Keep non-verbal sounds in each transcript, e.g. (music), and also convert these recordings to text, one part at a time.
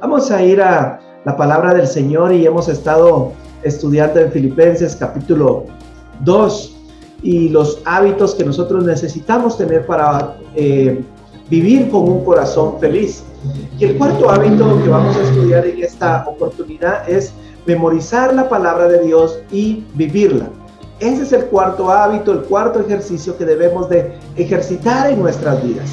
Vamos a ir a la palabra del Señor y hemos estado estudiando en Filipenses capítulo 2 y los hábitos que nosotros necesitamos tener para eh, vivir con un corazón feliz. Y el cuarto hábito que vamos a estudiar en esta oportunidad es memorizar la palabra de Dios y vivirla. Ese es el cuarto hábito, el cuarto ejercicio que debemos de ejercitar en nuestras vidas.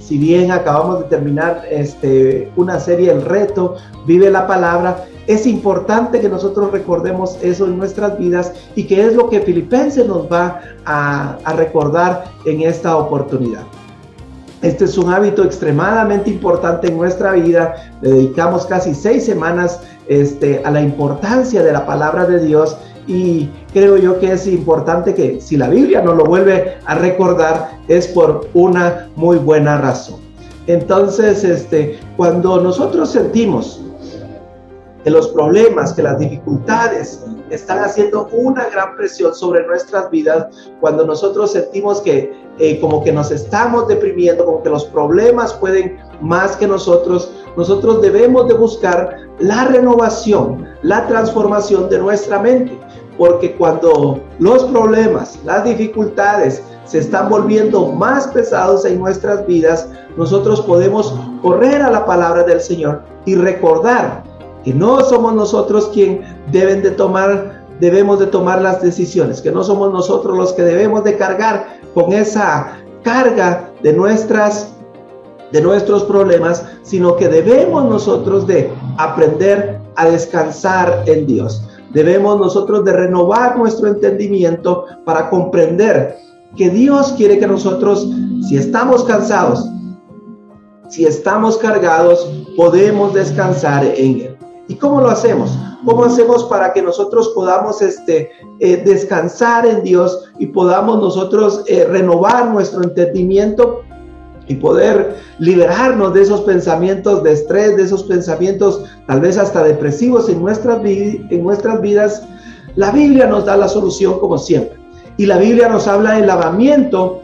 Si bien acabamos de terminar este, una serie, El Reto, Vive la Palabra, es importante que nosotros recordemos eso en nuestras vidas y que es lo que Filipenses nos va a, recordar en esta oportunidad. Este es un hábito extremadamente importante en nuestra vida. Le dedicamos casi seis semanas este, a la importancia de la palabra de Dios y creo yo que es importante que si la Biblia nos lo vuelve a recordar es por una muy buena razón. Entonces, este, cuando nosotros sentimos que los problemas, que las dificultades están haciendo una gran presión sobre nuestras vidas, cuando nosotros sentimos que eh, como que nos estamos deprimiendo, como que los problemas pueden más que nosotros, nosotros debemos de buscar la renovación, la transformación de nuestra mente, porque cuando los problemas, las dificultades se están volviendo más pesados en nuestras vidas, nosotros podemos correr a la palabra del Señor y recordar que no somos nosotros quien deben de tomar, debemos de tomar las decisiones, que no somos nosotros los que debemos de cargar con esa carga de nuestras de nuestros problemas, sino que debemos nosotros de aprender a descansar en Dios. Debemos nosotros de renovar nuestro entendimiento para comprender que Dios quiere que nosotros, si estamos cansados, si estamos cargados, podemos descansar en Él. ¿Y cómo lo hacemos? ¿Cómo hacemos para que nosotros podamos este, eh, descansar en Dios y podamos nosotros eh, renovar nuestro entendimiento y poder liberarnos de esos pensamientos de estrés, de esos pensamientos tal vez hasta depresivos en nuestras, en nuestras vidas? La Biblia nos da la solución como siempre. Y la Biblia nos habla del lavamiento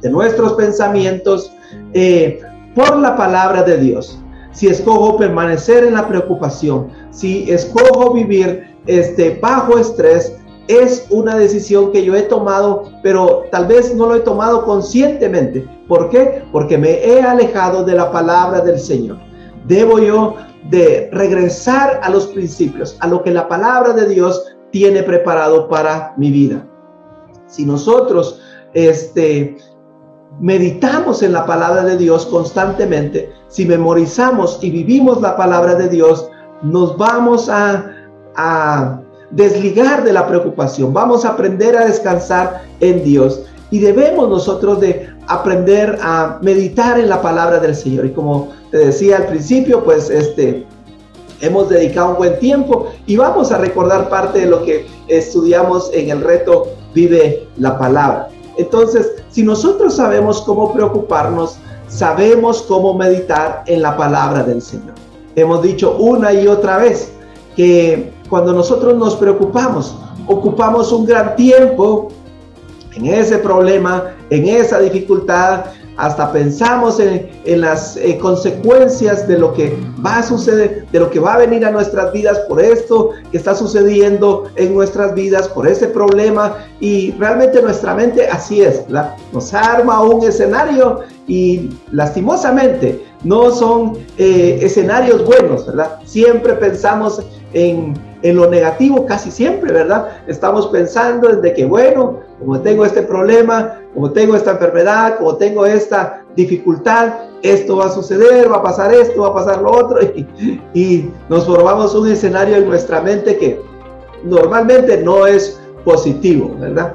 de nuestros pensamientos eh, por la palabra de Dios si escojo permanecer en la preocupación, si escojo vivir este, bajo estrés, es una decisión que yo he tomado, pero tal vez no lo he tomado conscientemente. ¿Por qué? Porque me he alejado de la palabra del Señor. Debo yo de regresar a los principios, a lo que la palabra de Dios tiene preparado para mi vida. Si nosotros este, meditamos en la palabra de Dios constantemente, si memorizamos y vivimos la palabra de Dios, nos vamos a, desligar de la preocupación, vamos a aprender a descansar en Dios y debemos nosotros de aprender a meditar en la palabra del Señor. Y como te decía al principio, pues este hemos dedicado un buen tiempo y vamos a recordar parte de lo que estudiamos en el reto Vive la palabra. Entonces, si nosotros sabemos cómo preocuparnos, sabemos cómo meditar en la palabra del Señor. Hemos dicho una y otra vez que cuando nosotros nos preocupamos, ocupamos un gran tiempo en ese problema, en esa dificultad, hasta pensamos en, las eh, consecuencias de lo que va a suceder, de lo que va a venir a nuestras vidas por esto que está sucediendo en nuestras vidas, por ese problema. Y realmente nuestra mente así es, nos arma un escenario y lastimosamente no son eh, escenarios buenos, ¿verdad? Siempre pensamos en, en, lo negativo, casi siempre, ¿verdad? Estamos pensando en de que, bueno, como tengo este problema, como tengo esta enfermedad, como tengo esta dificultad, esto va a suceder, va a pasar esto, va a pasar lo otro, (laughs) y, y nos formamos un escenario en nuestra mente que normalmente no es positivo, ¿verdad?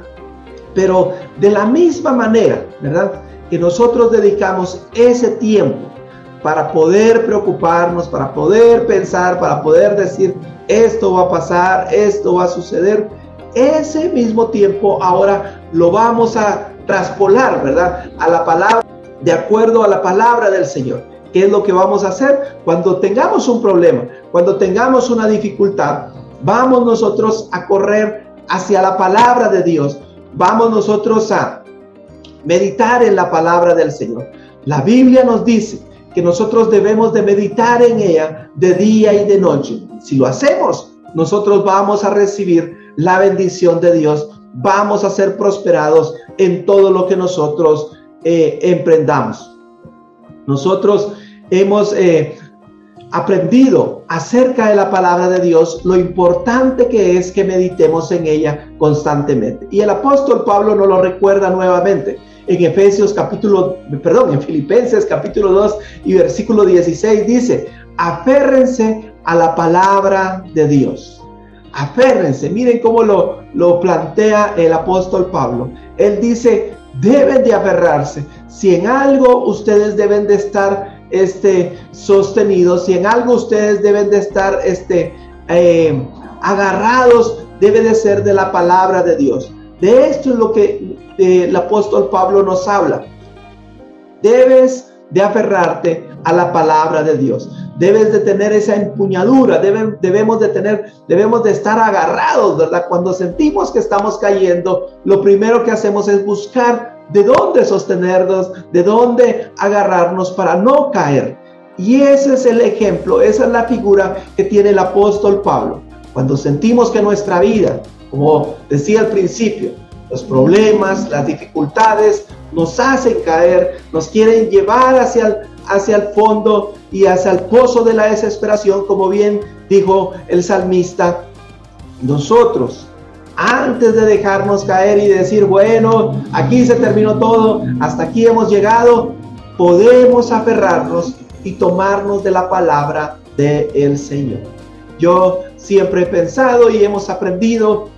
Pero de la misma manera, ¿verdad? Que nosotros dedicamos ese tiempo para poder preocuparnos, para poder pensar, para poder decir, esto va a pasar, esto va a suceder, ese mismo tiempo ahora lo vamos a traspolar, ¿verdad? A la palabra, de acuerdo a la palabra del Señor. ¿Qué es lo que vamos a hacer? Cuando tengamos un problema, cuando tengamos una dificultad, vamos nosotros a correr hacia la palabra de Dios. vamos nosotros a meditar en la palabra del Señor. La Biblia nos dice que nosotros debemos de meditar en ella de día y de noche. Si lo hacemos, nosotros vamos a recibir la bendición de Dios, vamos a ser prosperados en todo lo que nosotros eh, emprendamos. Nosotros hemos eh, aprendido acerca de la palabra de Dios lo importante que es que meditemos en ella constantemente. Y el apóstol Pablo nos lo recuerda nuevamente en Efesios capítulo, perdón, en Filipenses capítulo 2 y versículo 16 dice, aférrense a la palabra de Dios. Aférrense, miren cómo lo, lo plantea el apóstol Pablo. Él dice, deben de aferrarse. Si en algo ustedes deben de estar este, sostenidos, si en algo ustedes deben de estar este, eh, agarrados, debe de ser de la palabra de Dios. De esto es lo que eh, el apóstol Pablo nos habla. Debes de aferrarte a la palabra de Dios. Debes de tener esa empuñadura, debemos de tener, debemos de estar agarrados, ¿verdad? Cuando sentimos que estamos cayendo, lo primero que hacemos es buscar de dónde sostenernos, de dónde agarrarnos para no caer. Y ese es el ejemplo, esa es la figura que tiene el apóstol Pablo. Cuando sentimos que nuestra vida, como decía al principio, los problemas, las dificultades nos hacen caer, nos quieren llevar hacia el, hacia el fondo y hacia el pozo de la desesperación, como bien dijo el salmista. Nosotros, antes de dejarnos caer y decir, bueno, aquí se terminó todo, hasta aquí hemos llegado, podemos aferrarnos y tomarnos de la palabra del el Señor. Yo siempre he pensado y hemos aprendido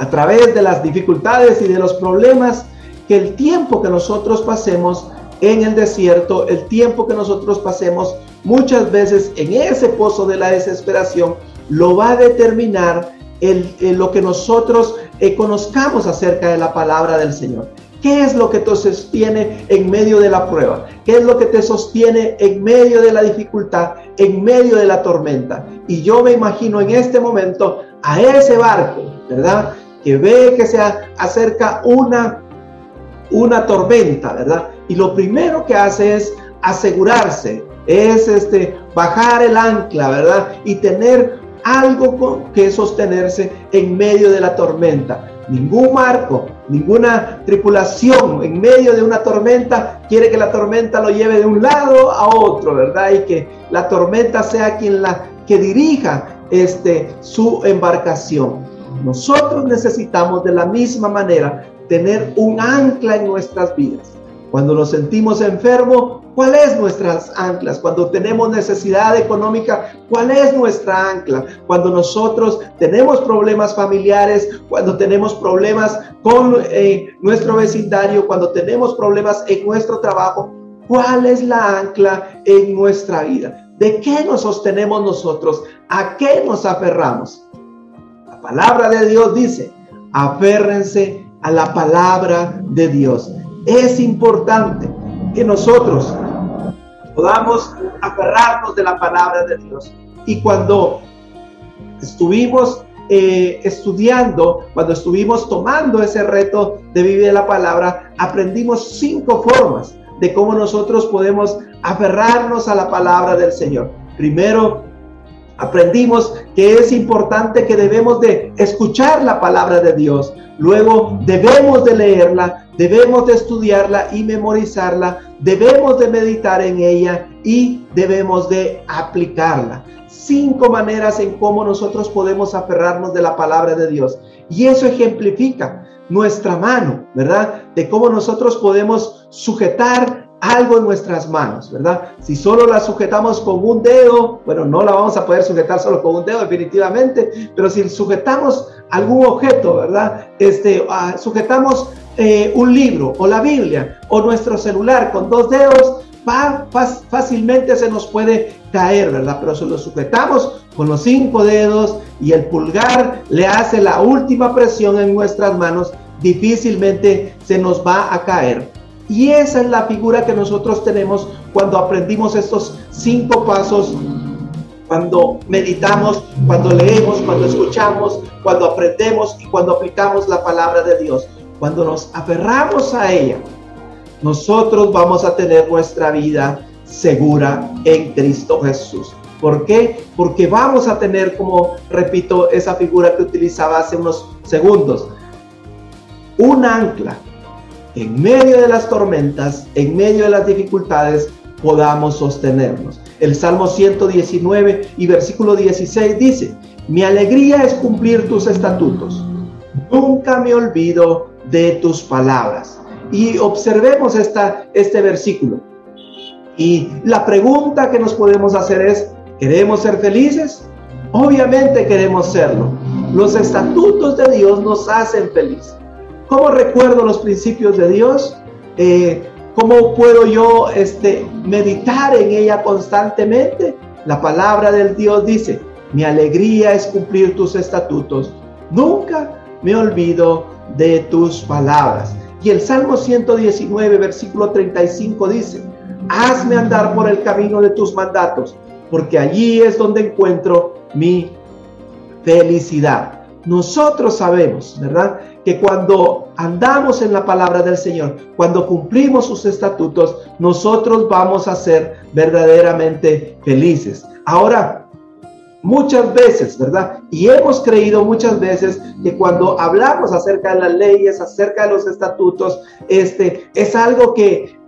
a través de las dificultades y de los problemas que el tiempo que nosotros pasemos en el desierto, el tiempo que nosotros pasemos muchas veces en ese pozo de la desesperación, lo va a determinar el, lo que nosotros eh, conozcamos acerca de la palabra del Señor. ¿Qué es lo que te sostiene en medio de la prueba? ¿Qué es lo que te sostiene en medio de la dificultad, en medio de la tormenta? Y yo me imagino en este momento a ese barco, ¿verdad? Que ve que se acerca una, una tormenta, ¿verdad? Y lo primero que hace es asegurarse, es este, bajar el ancla, ¿verdad? Y tener algo con que sostenerse en medio de la tormenta. Ningún marco, ninguna tripulación en medio de una tormenta quiere que la tormenta lo lleve de un lado a otro, ¿verdad? Y que la tormenta sea quien la que dirija este su embarcación. Nosotros necesitamos de la misma manera tener un ancla en nuestras vidas. Cuando nos sentimos enfermos, ¿cuál es nuestras anclas? Cuando tenemos necesidad económica, ¿cuál es nuestra ancla? Cuando nosotros tenemos problemas familiares, cuando tenemos problemas con eh, nuestro vecindario, cuando tenemos problemas en nuestro trabajo, ¿cuál es la ancla en nuestra vida? ¿De qué nos sostenemos nosotros? ¿A qué nos aferramos? La palabra de Dios dice, aférrense a la palabra de Dios. Es importante que nosotros podamos aferrarnos de la palabra de Dios. Y cuando estuvimos eh, estudiando, cuando estuvimos tomando ese reto de vivir la palabra, aprendimos cinco formas de cómo nosotros podemos aferrarnos a la palabra del Señor. Primero, aprendimos que es importante que debemos de escuchar la palabra de Dios. Luego debemos de leerla, debemos de estudiarla y memorizarla, debemos de meditar en ella y debemos de aplicarla. Cinco maneras en cómo nosotros podemos aferrarnos de la palabra de Dios. Y eso ejemplifica nuestra mano, ¿verdad? De cómo nosotros podemos sujetar algo en nuestras manos, ¿verdad? Si solo la sujetamos con un dedo, bueno, no la vamos a poder sujetar solo con un dedo definitivamente, pero si sujetamos algún objeto, ¿verdad? Este, ah, sujetamos eh, un libro o la Biblia o nuestro celular con dos dedos, fácilmente se nos puede caer, ¿verdad? Pero si lo sujetamos con los cinco dedos y el pulgar le hace la última presión en nuestras manos, difícilmente se nos va a caer. Y esa es la figura que nosotros tenemos cuando aprendimos estos cinco pasos, cuando meditamos, cuando leemos, cuando escuchamos, cuando aprendemos y cuando aplicamos la palabra de Dios. cuando nos aferramos a ella, nosotros vamos a tener nuestra vida segura en Cristo Jesús. ¿Por qué? Porque vamos a tener, como repito, esa figura que utilizaba hace unos segundos, un ancla en medio de las tormentas, en medio de las dificultades, podamos sostenernos. El Salmo 119 y versículo 16 dice, mi alegría es cumplir tus estatutos. Nunca me olvido de tus palabras. Y observemos esta, este versículo. Y la pregunta que nos podemos hacer es, ¿queremos ser felices? Obviamente queremos serlo. Los estatutos de Dios nos hacen felices. ¿Cómo recuerdo los principios de Dios? Eh, ¿Cómo puedo yo este, meditar en ella constantemente? La palabra del Dios dice, mi alegría es cumplir tus estatutos. Nunca me olvido de tus palabras. Y el Salmo 119, versículo 35 dice, hazme andar por el camino de tus mandatos, porque allí es donde encuentro mi felicidad. Nosotros sabemos, ¿verdad? Que cuando andamos en la palabra del Señor, cuando cumplimos sus estatutos, nosotros vamos a ser verdaderamente felices. Ahora, muchas veces, ¿verdad? Y hemos creído muchas veces que cuando hablamos acerca de las leyes, acerca de los estatutos, este es algo que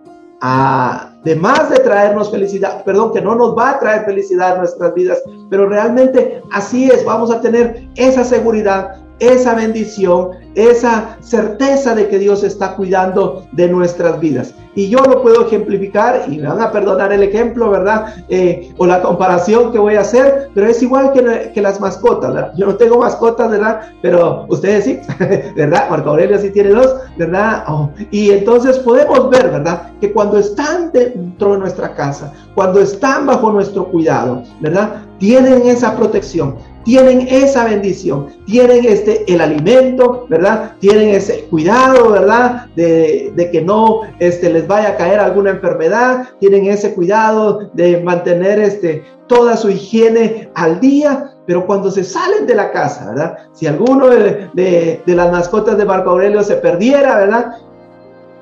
además de traernos felicidad, perdón, que no nos va a traer felicidad en nuestras vidas, pero realmente así es, vamos a tener esa seguridad, esa bendición, esa certeza de que Dios está cuidando de nuestras vidas. Y yo lo puedo ejemplificar y me van a perdonar el ejemplo, ¿verdad? Eh, o la comparación que voy a hacer, pero es igual que, que las mascotas, ¿verdad? Yo no tengo mascotas, ¿verdad? Pero ustedes sí, (laughs) ¿verdad? Marco Aurelio sí tiene dos, ¿verdad? Oh, y entonces podemos ver, ¿verdad? Que cuando están dentro de nuestra casa, cuando están bajo nuestro cuidado, ¿verdad? Tienen esa protección, tienen esa bendición, tienen este, el alimento, ¿verdad? Tienen ese cuidado, ¿verdad? De, de, que no este, les vaya a caer alguna enfermedad, tienen ese cuidado de mantener este, toda su higiene al día, pero cuando se salen de la casa, ¿verdad? Si alguno de, de, de las mascotas de Marco Aurelio se perdiera, ¿verdad?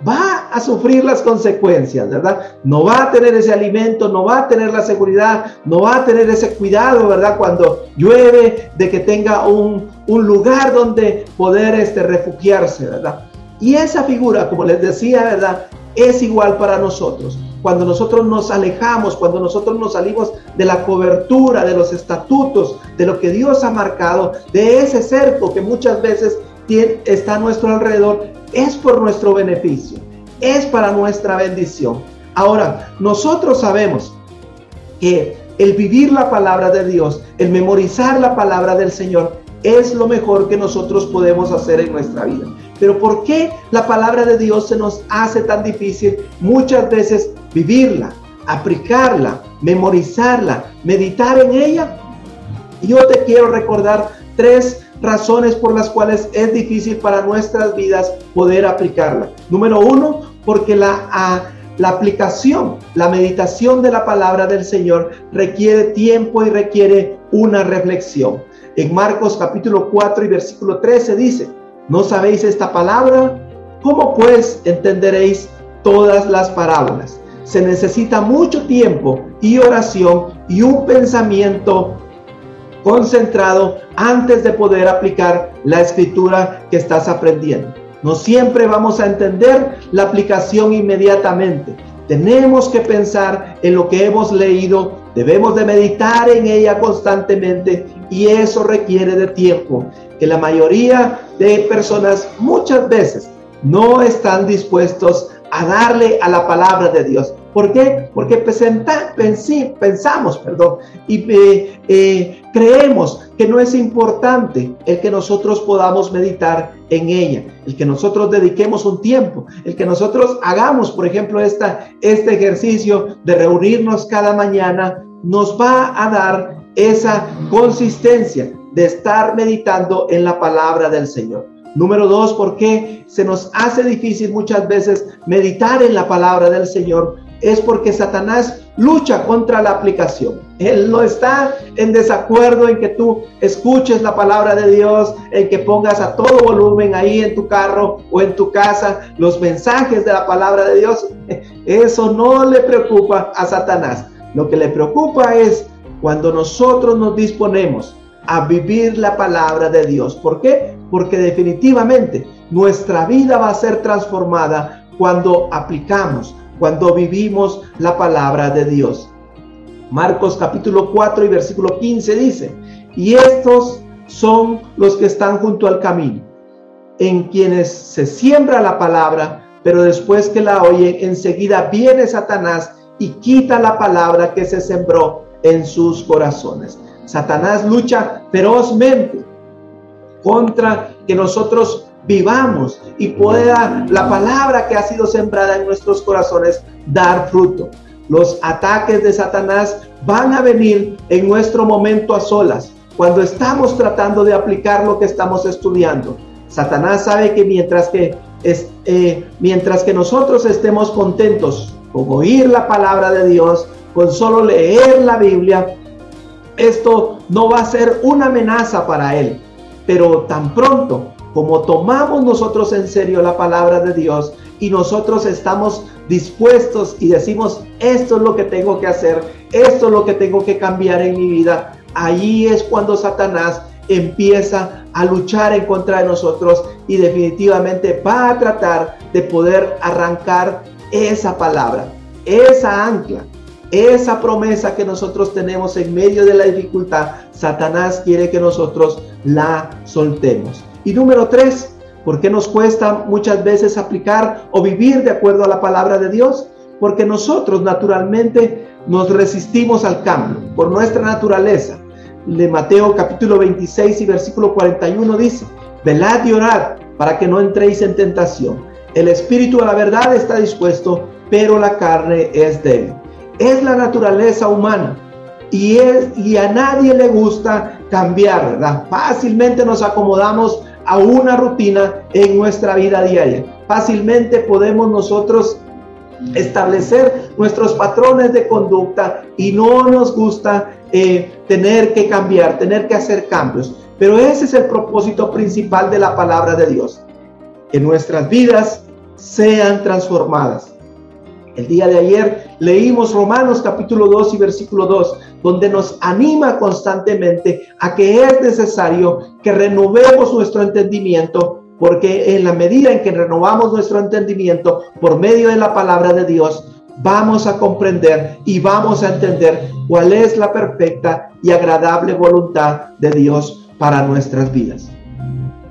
Va a sufrir las consecuencias, ¿verdad? No va a tener ese alimento, no va a tener la seguridad, no va a tener ese cuidado, ¿verdad? Cuando llueve, de que tenga un, un lugar donde poder este, refugiarse, ¿verdad? Y esa figura, como les decía, ¿verdad? Es igual para nosotros. Cuando nosotros nos alejamos, cuando nosotros nos salimos de la cobertura, de los estatutos, de lo que Dios ha marcado, de ese cerco que muchas veces está a nuestro alrededor, es por nuestro beneficio, es para nuestra bendición. Ahora, nosotros sabemos que el vivir la palabra de Dios, el memorizar la palabra del Señor, es lo mejor que nosotros podemos hacer en nuestra vida. Pero ¿por qué la palabra de Dios se nos hace tan difícil muchas veces vivirla, aplicarla, memorizarla, meditar en ella? Yo te quiero recordar tres razones por las cuales es difícil para nuestras vidas poder aplicarla. Número uno, porque la, la aplicación, la meditación de la palabra del Señor requiere tiempo y requiere una reflexión. En Marcos capítulo 4 y versículo 13 dice, ¿no sabéis esta palabra? ¿Cómo pues entenderéis todas las parábolas? Se necesita mucho tiempo y oración y un pensamiento concentrado antes de poder aplicar la escritura que estás aprendiendo. No siempre vamos a entender la aplicación inmediatamente. Tenemos que pensar en lo que hemos leído, debemos de meditar en ella constantemente y eso requiere de tiempo que la mayoría de personas muchas veces no están dispuestos a darle a la palabra de Dios. ¿Por qué? Porque pensamos perdón, y eh, eh, creemos que no es importante el que nosotros podamos meditar en ella, el que nosotros dediquemos un tiempo, el que nosotros hagamos, por ejemplo, esta, este ejercicio de reunirnos cada mañana, nos va a dar esa consistencia de estar meditando en la palabra del Señor. Número dos, porque se nos hace difícil muchas veces meditar en la palabra del Señor es porque Satanás lucha contra la aplicación. Él no está en desacuerdo en que tú escuches la palabra de Dios, en que pongas a todo volumen ahí en tu carro o en tu casa los mensajes de la palabra de Dios. (laughs) Eso no le preocupa a Satanás. Lo que le preocupa es cuando nosotros nos disponemos a vivir la palabra de Dios. ¿Por qué? Porque definitivamente nuestra vida va a ser transformada cuando aplicamos, cuando vivimos la palabra de Dios. Marcos capítulo 4 y versículo 15 dice, y estos son los que están junto al camino, en quienes se siembra la palabra, pero después que la oyen, enseguida viene Satanás y quita la palabra que se sembró en sus corazones. Satanás lucha ferozmente contra que nosotros vivamos y pueda la palabra que ha sido sembrada en nuestros corazones dar fruto. Los ataques de Satanás van a venir en nuestro momento a solas, cuando estamos tratando de aplicar lo que estamos estudiando. Satanás sabe que mientras que, eh, mientras que nosotros estemos contentos con oír la palabra de Dios, con solo leer la Biblia, esto no va a ser una amenaza para él. Pero tan pronto como tomamos nosotros en serio la palabra de Dios y nosotros estamos dispuestos y decimos, esto es lo que tengo que hacer, esto es lo que tengo que cambiar en mi vida, ahí es cuando Satanás empieza a luchar en contra de nosotros y definitivamente va a tratar de poder arrancar esa palabra, esa ancla, esa promesa que nosotros tenemos en medio de la dificultad. Satanás quiere que nosotros la soltemos. Y número tres, ¿por qué nos cuesta muchas veces aplicar o vivir de acuerdo a la palabra de Dios? Porque nosotros naturalmente nos resistimos al cambio por nuestra naturaleza. De Mateo capítulo 26 y versículo 41 dice, velad y orad para que no entréis en tentación. El espíritu a la verdad está dispuesto, pero la carne es débil. Es la naturaleza humana y, es, y a nadie le gusta cambiar, ¿verdad? Fácilmente nos acomodamos a una rutina en nuestra vida diaria. Fácilmente podemos nosotros establecer nuestros patrones de conducta y no nos gusta eh, tener que cambiar, tener que hacer cambios. Pero ese es el propósito principal de la palabra de Dios, que nuestras vidas sean transformadas. El día de ayer leímos Romanos capítulo 2 y versículo 2, donde nos anima constantemente a que es necesario que renovemos nuestro entendimiento, porque en la medida en que renovamos nuestro entendimiento por medio de la palabra de Dios, vamos a comprender y vamos a entender cuál es la perfecta y agradable voluntad de Dios para nuestras vidas.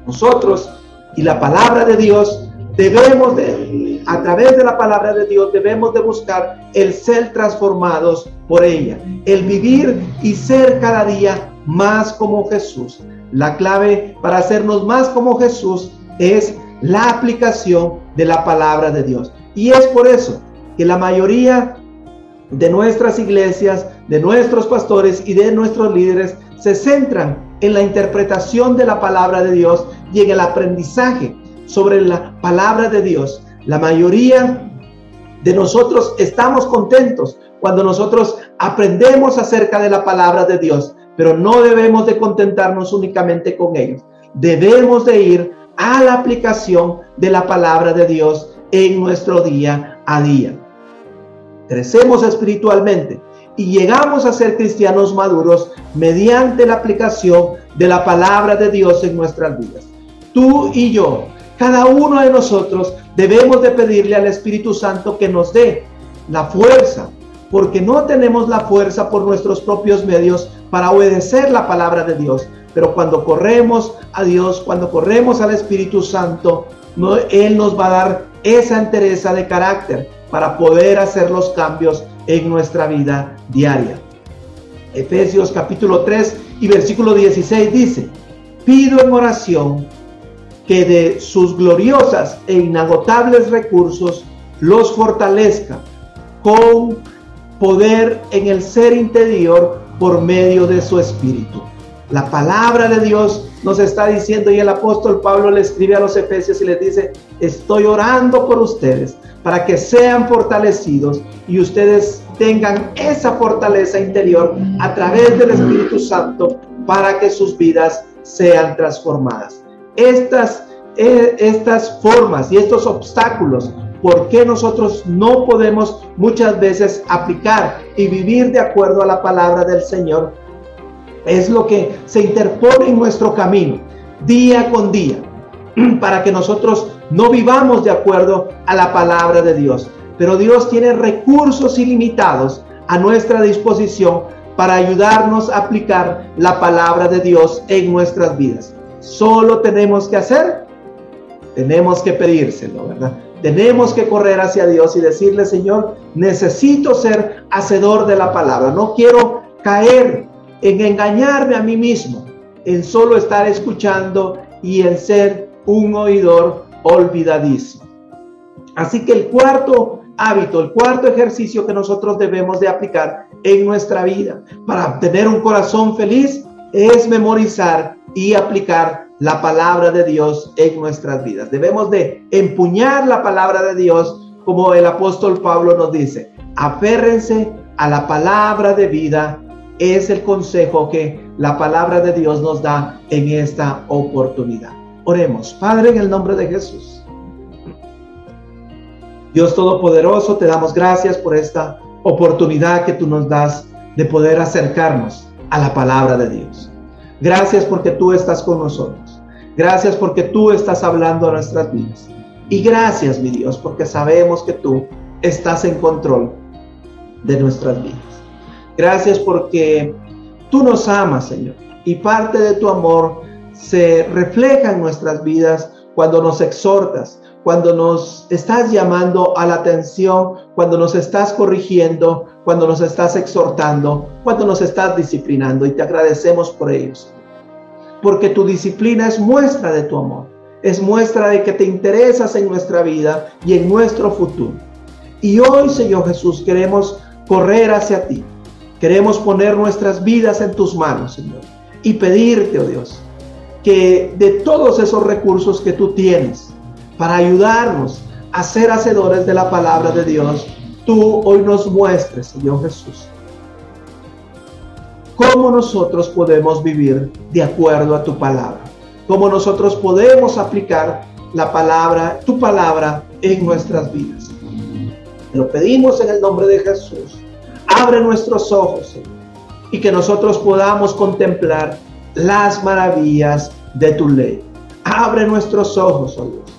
Nosotros y la palabra de Dios debemos de, a través de la palabra de Dios, debemos de buscar el ser transformados por ella, el vivir y ser cada día más como Jesús. La clave para hacernos más como Jesús es la aplicación de la palabra de Dios. Y es por eso que la mayoría de nuestras iglesias, de nuestros pastores y de nuestros líderes se centran en la interpretación de la palabra de Dios y en el aprendizaje sobre la palabra de Dios. La mayoría de nosotros estamos contentos cuando nosotros aprendemos acerca de la palabra de Dios, pero no debemos de contentarnos únicamente con ellos. Debemos de ir a la aplicación de la palabra de Dios en nuestro día a día. Crecemos espiritualmente y llegamos a ser cristianos maduros mediante la aplicación de la palabra de Dios en nuestras vidas. Tú y yo cada uno de nosotros debemos de pedirle al Espíritu Santo que nos dé la fuerza, porque no tenemos la fuerza por nuestros propios medios para obedecer la palabra de Dios. Pero cuando corremos a Dios, cuando corremos al Espíritu Santo, Él nos va a dar esa entereza de carácter para poder hacer los cambios en nuestra vida diaria. Efesios capítulo 3 y versículo 16 dice, pido en oración que de sus gloriosas e inagotables recursos los fortalezca con poder en el ser interior por medio de su espíritu. La palabra de Dios nos está diciendo y el apóstol Pablo le escribe a los efesios y les dice, estoy orando por ustedes para que sean fortalecidos y ustedes tengan esa fortaleza interior a través del Espíritu Santo para que sus vidas sean transformadas. Estas, eh, estas formas y estos obstáculos, ¿por qué nosotros no podemos muchas veces aplicar y vivir de acuerdo a la palabra del Señor? Es lo que se interpone en nuestro camino día con día (clears throat) para que nosotros no vivamos de acuerdo a la palabra de Dios. Pero Dios tiene recursos ilimitados a nuestra disposición para ayudarnos a aplicar la palabra de Dios en nuestras vidas. Solo tenemos que hacer, tenemos que pedírselo, ¿verdad? Tenemos que correr hacia Dios y decirle, Señor, necesito ser hacedor de la palabra. No quiero caer en engañarme a mí mismo, en solo estar escuchando y en ser un oidor olvidadizo. Así que el cuarto hábito, el cuarto ejercicio que nosotros debemos de aplicar en nuestra vida para tener un corazón feliz es memorizar y aplicar la palabra de Dios en nuestras vidas. Debemos de empuñar la palabra de Dios como el apóstol Pablo nos dice. Aférrense a la palabra de vida. Es el consejo que la palabra de Dios nos da en esta oportunidad. Oremos, Padre, en el nombre de Jesús. Dios Todopoderoso, te damos gracias por esta oportunidad que tú nos das de poder acercarnos a la palabra de Dios. Gracias porque tú estás con nosotros. Gracias porque tú estás hablando a nuestras vidas. Y gracias, mi Dios, porque sabemos que tú estás en control de nuestras vidas. Gracias porque tú nos amas, Señor. Y parte de tu amor se refleja en nuestras vidas cuando nos exhortas, cuando nos estás llamando a la atención, cuando nos estás corrigiendo, cuando nos estás exhortando, cuando nos estás disciplinando y te agradecemos por ellos. Porque tu disciplina es muestra de tu amor, es muestra de que te interesas en nuestra vida y en nuestro futuro. Y hoy, Señor Jesús, queremos correr hacia ti. Queremos poner nuestras vidas en tus manos, Señor, y pedirte, oh Dios, que de todos esos recursos que tú tienes para ayudarnos a ser hacedores de la palabra de Dios, tú hoy nos muestres, Señor Jesús, cómo nosotros podemos vivir de acuerdo a tu palabra, cómo nosotros podemos aplicar la palabra, tu palabra en nuestras vidas. lo pedimos en el nombre de Jesús. Abre nuestros ojos, Señor, y que nosotros podamos contemplar las maravillas de tu ley. Abre nuestros ojos, oh Dios,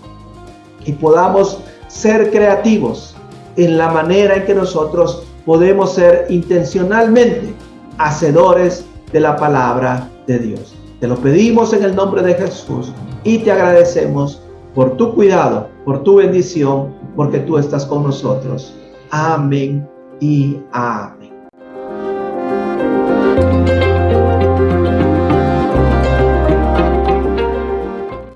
y podamos ser creativos en la manera en que nosotros podemos ser intencionalmente hacedores de la palabra de Dios. Te lo pedimos en el nombre de Jesús y te agradecemos por tu cuidado, por tu bendición, porque tú estás con nosotros. Amén y amén.